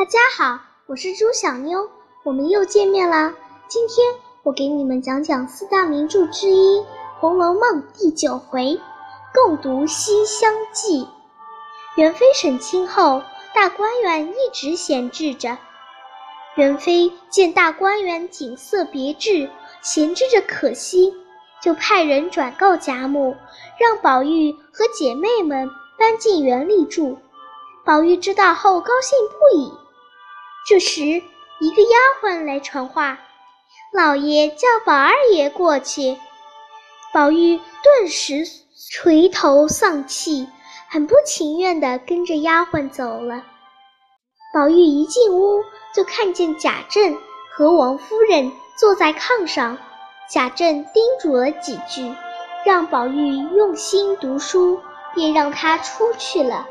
大家好，我是朱小妞，我们又见面啦。今天我给你们讲讲四大名著之一《红楼梦》第九回“共读西厢记”。元妃省亲后，大观园一直闲置着。元妃见大观园景色别致，闲置着可惜，就派人转告贾母，让宝玉和姐妹们搬进园里住。宝玉知道后，高兴不已。这时，一个丫鬟来传话：“老爷叫宝二爷过去。”宝玉顿时垂头丧气，很不情愿地跟着丫鬟走了。宝玉一进屋，就看见贾政和王夫人坐在炕上。贾政叮嘱了几句，让宝玉用心读书，便让他出去了。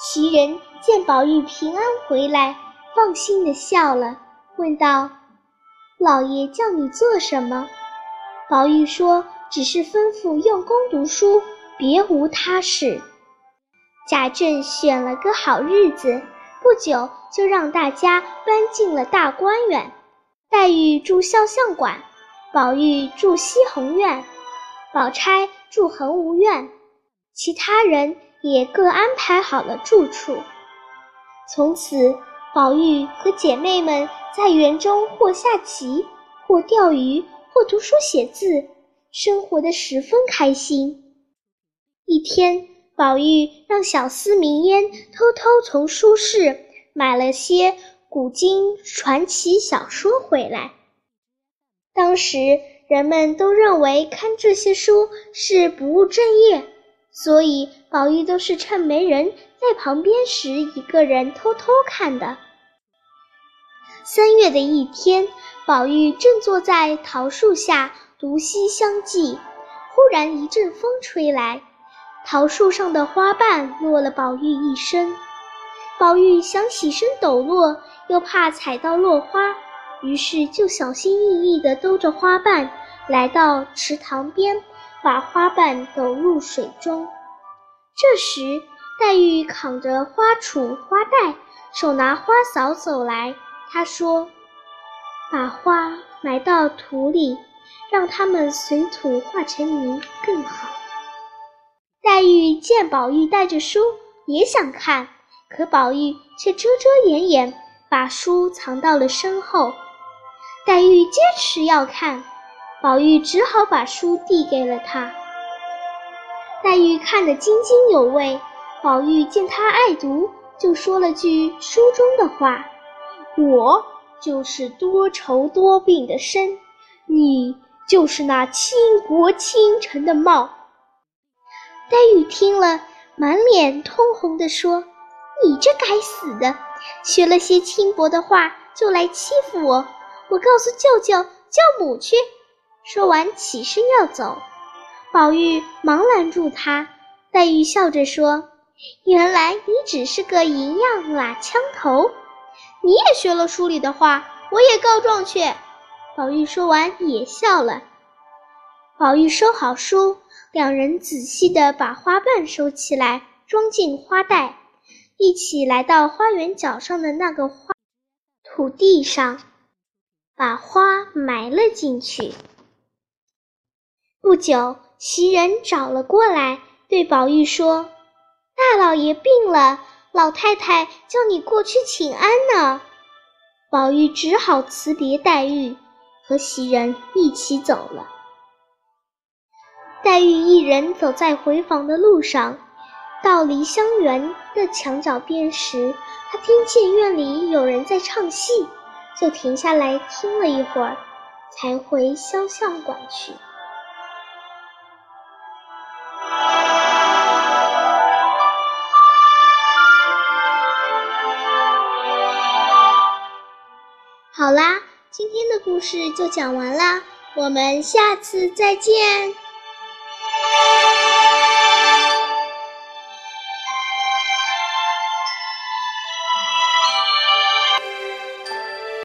袭人见宝玉平安回来，放心的笑了，问道：“老爷叫你做什么？”宝玉说：“只是吩咐用功读书，别无他事。”贾政选了个好日子，不久就让大家搬进了大观园。黛玉住孝相馆，宝玉住西红院，宝钗住恒芜院，其他人。也各安排好了住处。从此，宝玉和姐妹们在园中或下棋，或钓鱼，或读书写字，生活的十分开心。一天，宝玉让小厮明烟偷偷从书市买了些古今传奇小说回来。当时人们都认为看这些书是不务正业。所以，宝玉都是趁没人在旁边时，一个人偷偷看的。三月的一天，宝玉正坐在桃树下读《西厢记》，忽然一阵风吹来，桃树上的花瓣落了宝玉一身。宝玉想起身抖落，又怕踩到落花，于是就小心翼翼地兜着花瓣，来到池塘边。把花瓣抖入水中。这时，黛玉扛着花杵、花袋，手拿花扫走来。她说：“把花埋到土里，让它们随土化成泥更好。”黛玉见宝玉带着书，也想看，可宝玉却遮遮掩掩，把书藏到了身后。黛玉坚持要看。宝玉只好把书递给了他。黛玉看得津津有味，宝玉见她爱读，就说了句书中的话：“我就是多愁多病的身，你就是那倾国倾城的貌。”黛玉听了，满脸通红地说：“你这该死的，学了些轻薄的话就来欺负我！我告诉舅舅、舅母去。”说完，起身要走，宝玉忙拦住他。黛玉笑着说：“原来你只是个银样拉枪头，你也学了书里的话，我也告状去。”宝玉说完也笑了。宝玉收好书，两人仔细地把花瓣收起来，装进花袋，一起来到花园角上的那个花土地上，把花埋了进去。不久，袭人找了过来，对宝玉说：“大老爷病了，老太太叫你过去请安呢。”宝玉只好辞别黛玉，和袭人一起走了。黛玉一人走在回房的路上，到梨香园的墙角边时，她听见院里有人在唱戏，就停下来听了一会儿，才回潇湘馆去。好啦，今天的故事就讲完啦，我们下次再见。